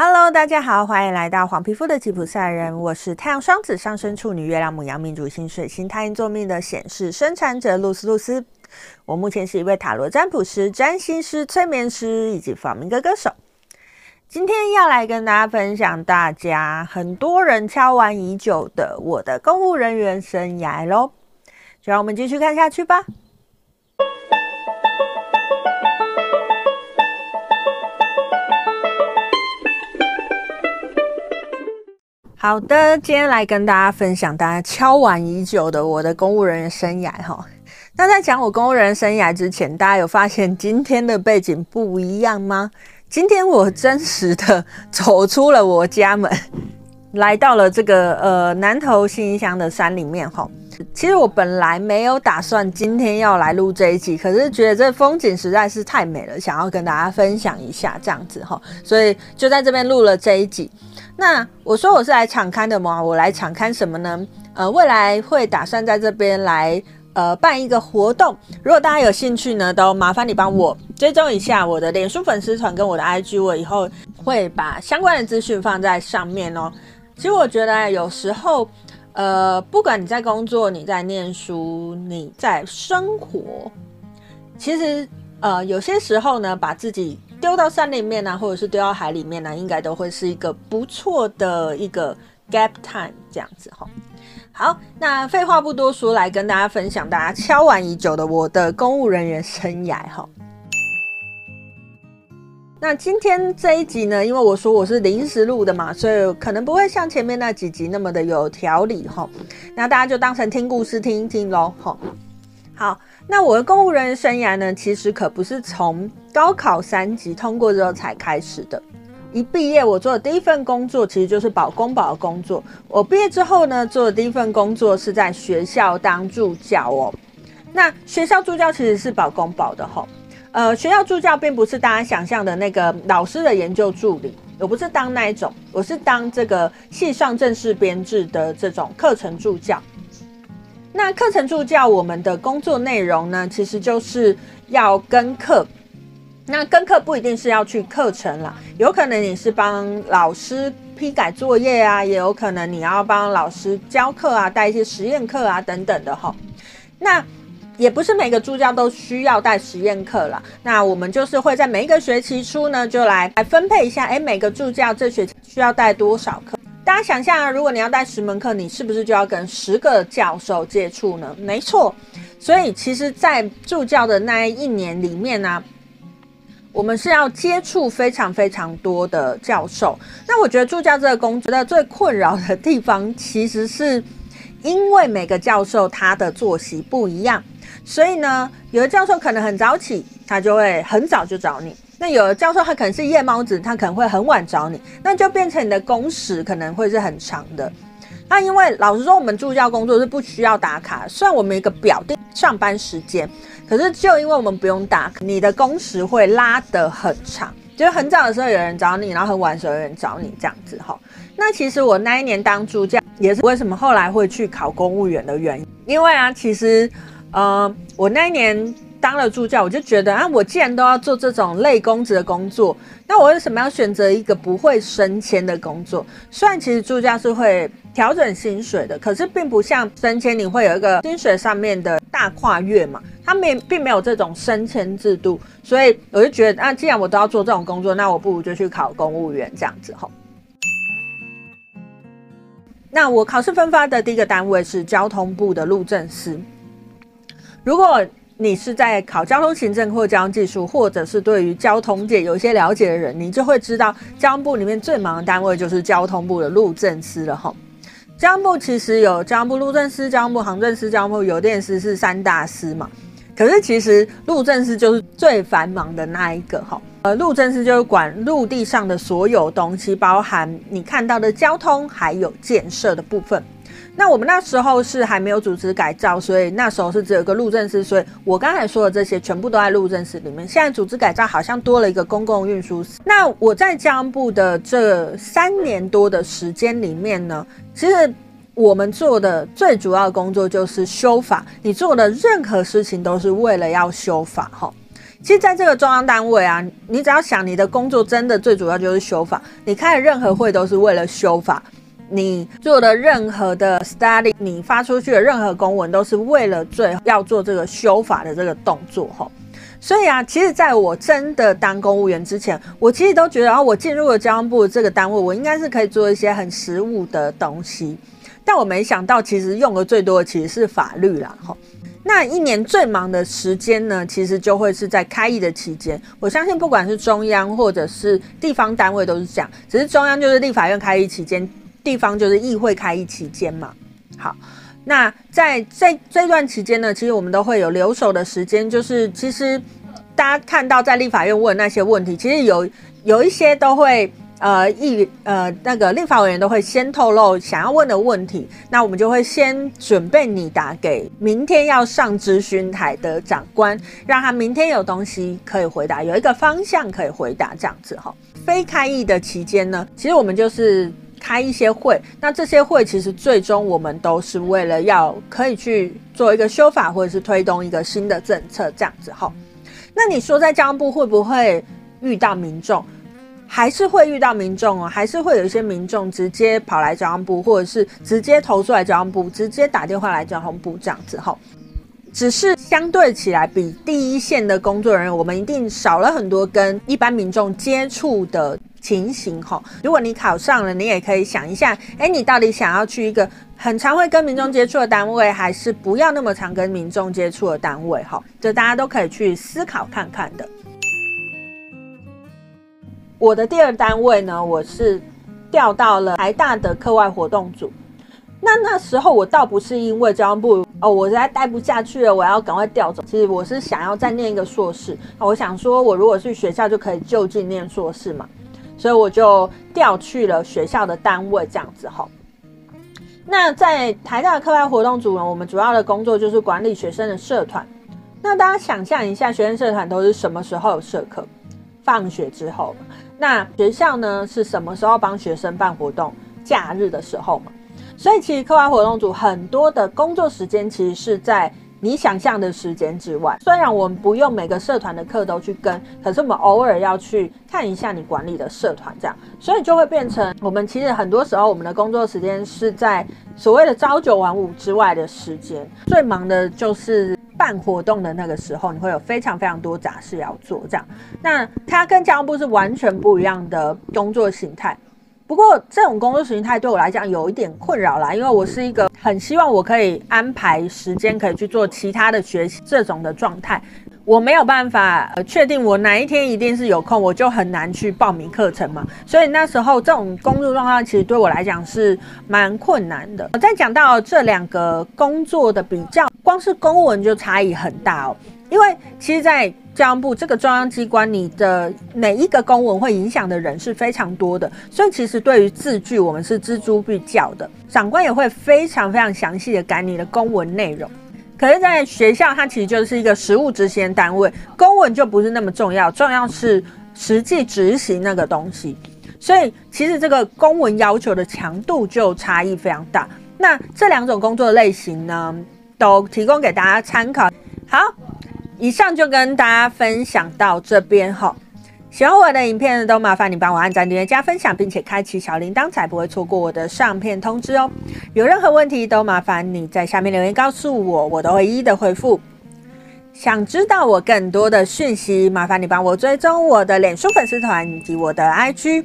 Hello，大家好，欢迎来到黄皮肤的吉普赛人。我是太阳双子上升处女、月亮母羊命主星水星太阴坐命的显示生产者露丝露丝。我目前是一位塔罗占卜师、占星师、催眠师以及仿明歌歌手。今天要来跟大家分享大家很多人敲完已久的我的公务人员生涯喽，就让我们继续看下去吧。好的，今天来跟大家分享大家敲碗已久的我的公务人员生涯哈。那在讲我公务人员生涯之前，大家有发现今天的背景不一样吗？今天我真实的走出了我家门，来到了这个呃南投新乡的山里面哈。其实我本来没有打算今天要来录这一集，可是觉得这风景实在是太美了，想要跟大家分享一下这样子哈，所以就在这边录了这一集。那我说我是来场勘的嘛，我来场勘什么呢？呃，未来会打算在这边来呃办一个活动，如果大家有兴趣呢，都麻烦你帮我追踪一下我的脸书粉丝团跟我的 IG，我以后会把相关的资讯放在上面哦。其实我觉得有时候。呃，不管你在工作，你在念书，你在生活，其实呃，有些时候呢，把自己丢到山里面呢、啊，或者是丢到海里面呢、啊，应该都会是一个不错的一个 gap time 这样子哈。好，那废话不多说，来跟大家分享大家敲完已久的我的公务人员生涯哈。那今天这一集呢，因为我说我是临时录的嘛，所以可能不会像前面那几集那么的有条理哈。那大家就当成听故事听一听喽。好，好，那我的公务人员生涯呢，其实可不是从高考三级通过之后才开始的。一毕业，我做的第一份工作其实就是保公保的工作。我毕业之后呢，做的第一份工作是在学校当助教哦。那学校助教其实是保公保的哈。呃，学校助教并不是大家想象的那个老师的研究助理，我不是当那一种，我是当这个系上正式编制的这种课程助教。那课程助教我们的工作内容呢，其实就是要跟课。那跟课不一定是要去课程啦，有可能你是帮老师批改作业啊，也有可能你要帮老师教课啊，带一些实验课啊等等的哈。那也不是每个助教都需要带实验课了，那我们就是会在每一个学期初呢，就来来分配一下，诶，每个助教这学期需要带多少课？大家想象啊，如果你要带十门课，你是不是就要跟十个教授接触呢？没错，所以其实，在助教的那一年里面呢，我们是要接触非常非常多的教授。那我觉得助教这个工作的最困扰的地方，其实是因为每个教授他的作息不一样。所以呢，有的教授可能很早起，他就会很早就找你；那有的教授他可能是夜猫子，他可能会很晚找你，那就变成你的工时可能会是很长的。那因为老实说，我们助教工作是不需要打卡，虽然我们一个表定上班时间，可是就因为我们不用打卡，你的工时会拉得很长，就是很早的时候有人找你，然后很晚的时候有人找你这样子哈。那其实我那一年当助教，也是为什么后来会去考公务员的原因，因为啊，其实。呃，我那一年当了助教，我就觉得啊，我既然都要做这种类公职的工作，那我为什么要选择一个不会升迁的工作？虽然其实助教是会调整薪水的，可是并不像升迁，你会有一个薪水上面的大跨越嘛，他们并没有这种升迁制度，所以我就觉得啊，既然我都要做这种工作，那我不如就去考公务员这样子吼。那我考试分发的第一个单位是交通部的路政司。如果你是在考交通行政或交通技术，或者是对于交通界有一些了解的人，你就会知道交通部里面最忙的单位就是交通部的路政司了哈。交通部其实有交通部路政司、交通部航政司、交通部邮电司是三大司嘛，可是其实路政司就是最繁忙的那一个哈。呃，路政司就是管陆地上的所有东西，包含你看到的交通还有建设的部分。那我们那时候是还没有组织改造，所以那时候是只有一个路政司，所以我刚才说的这些全部都在路政司里面。现在组织改造好像多了一个公共运输司。那我在交通部的这三年多的时间里面呢，其实我们做的最主要的工作就是修法。你做的任何事情都是为了要修法，哈。其实，在这个中央单位啊，你只要想你的工作真的最主要就是修法，你开的任何会都是为了修法，你做的任何的 study，你发出去的任何公文都是为了最后要做这个修法的这个动作哈。所以啊，其实在我真的当公务员之前，我其实都觉得，啊，我进入了交通部这个单位，我应该是可以做一些很实务的东西，但我没想到，其实用的最多的其实是法律啦哈。那一年最忙的时间呢，其实就会是在开议的期间。我相信不管是中央或者是地方单位都是这样，只是中央就是立法院开议期间，地方就是议会开议期间嘛。好，那在这这段期间呢，其实我们都会有留守的时间，就是其实大家看到在立法院问那些问题，其实有有一些都会。呃，议呃那个立法委员都会先透露想要问的问题，那我们就会先准备拟答给明天要上咨询台的长官，让他明天有东西可以回答，有一个方向可以回答这样子哈。非开议的期间呢，其实我们就是开一些会，那这些会其实最终我们都是为了要可以去做一个修法，或者是推动一个新的政策这样子哈。那你说在交通部会不会遇到民众？还是会遇到民众哦，还是会有一些民众直接跑来交通部，或者是直接投诉来交通部，直接打电话来交通部这样子哈。只是相对起来，比第一线的工作人员，我们一定少了很多跟一般民众接触的情形哈。如果你考上了，你也可以想一下，哎，你到底想要去一个很常会跟民众接触的单位，还是不要那么常跟民众接触的单位哈？这大家都可以去思考看看的。我的第二单位呢，我是调到了台大的课外活动组。那那时候我倒不是因为交通部哦，我实在待不下去了，我要赶快调走。其实我是想要再念一个硕士。我想说，我如果去学校就可以就近念硕士嘛，所以我就调去了学校的单位这样子哈。那在台大的课外活动组呢，我们主要的工作就是管理学生的社团。那大家想象一下，学生社团都是什么时候有社课？放学之后。那学校呢，是什么时候帮学生办活动？假日的时候嘛。所以其实课外活动组很多的工作时间其实是在你想象的时间之外。虽然我们不用每个社团的课都去跟，可是我们偶尔要去看一下你管理的社团，这样，所以就会变成我们其实很多时候我们的工作时间是在所谓的朝九晚五之外的时间。最忙的就是。办活动的那个时候，你会有非常非常多杂事要做，这样。那它跟交通部是完全不一样的工作形态。不过这种工作形态对我来讲有一点困扰啦，因为我是一个很希望我可以安排时间可以去做其他的学习这种的状态。我没有办法确定我哪一天一定是有空，我就很难去报名课程嘛。所以那时候这种工作状况其实对我来讲是蛮困难的。我在讲到这两个工作的比较。光是公文就差异很大哦，因为其实，在交通部这个中央机关，你的每一个公文会影响的人是非常多的，所以其实对于字句，我们是锱铢必较的。长官也会非常非常详细的改你的公文内容。可是，在学校，它其实就是一个实务执行单位，公文就不是那么重要，重要是实际执行那个东西。所以，其实这个公文要求的强度就差异非常大。那这两种工作类型呢，都提供给大家参考。好，以上就跟大家分享到这边哈。喜欢我的影片都麻烦你帮我按赞、订阅、加分享，并且开启小铃铛，才不会错过我的上片通知哦。有任何问题都麻烦你在下面留言告诉我，我都会一一的回复。想知道我更多的讯息，麻烦你帮我追踪我的脸书粉丝团以及我的 IG，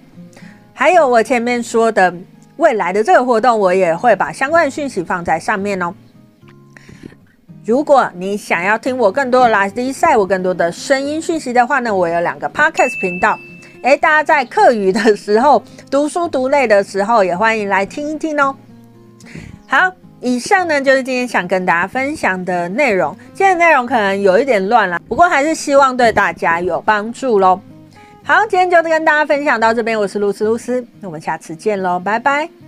还有我前面说的未来的这个活动，我也会把相关的讯息放在上面哦。如果你想要听我更多的拉力赛，我更多的声音讯息的话呢，我有两个 podcast 频道，诶，大家在课余的时候、读书读累的时候，也欢迎来听一听哦。好，以上呢就是今天想跟大家分享的内容。今天的内容可能有一点乱啦，不过还是希望对大家有帮助喽。好，今天就跟大家分享到这边，我是露丝露丝，那我们下次见喽，拜拜。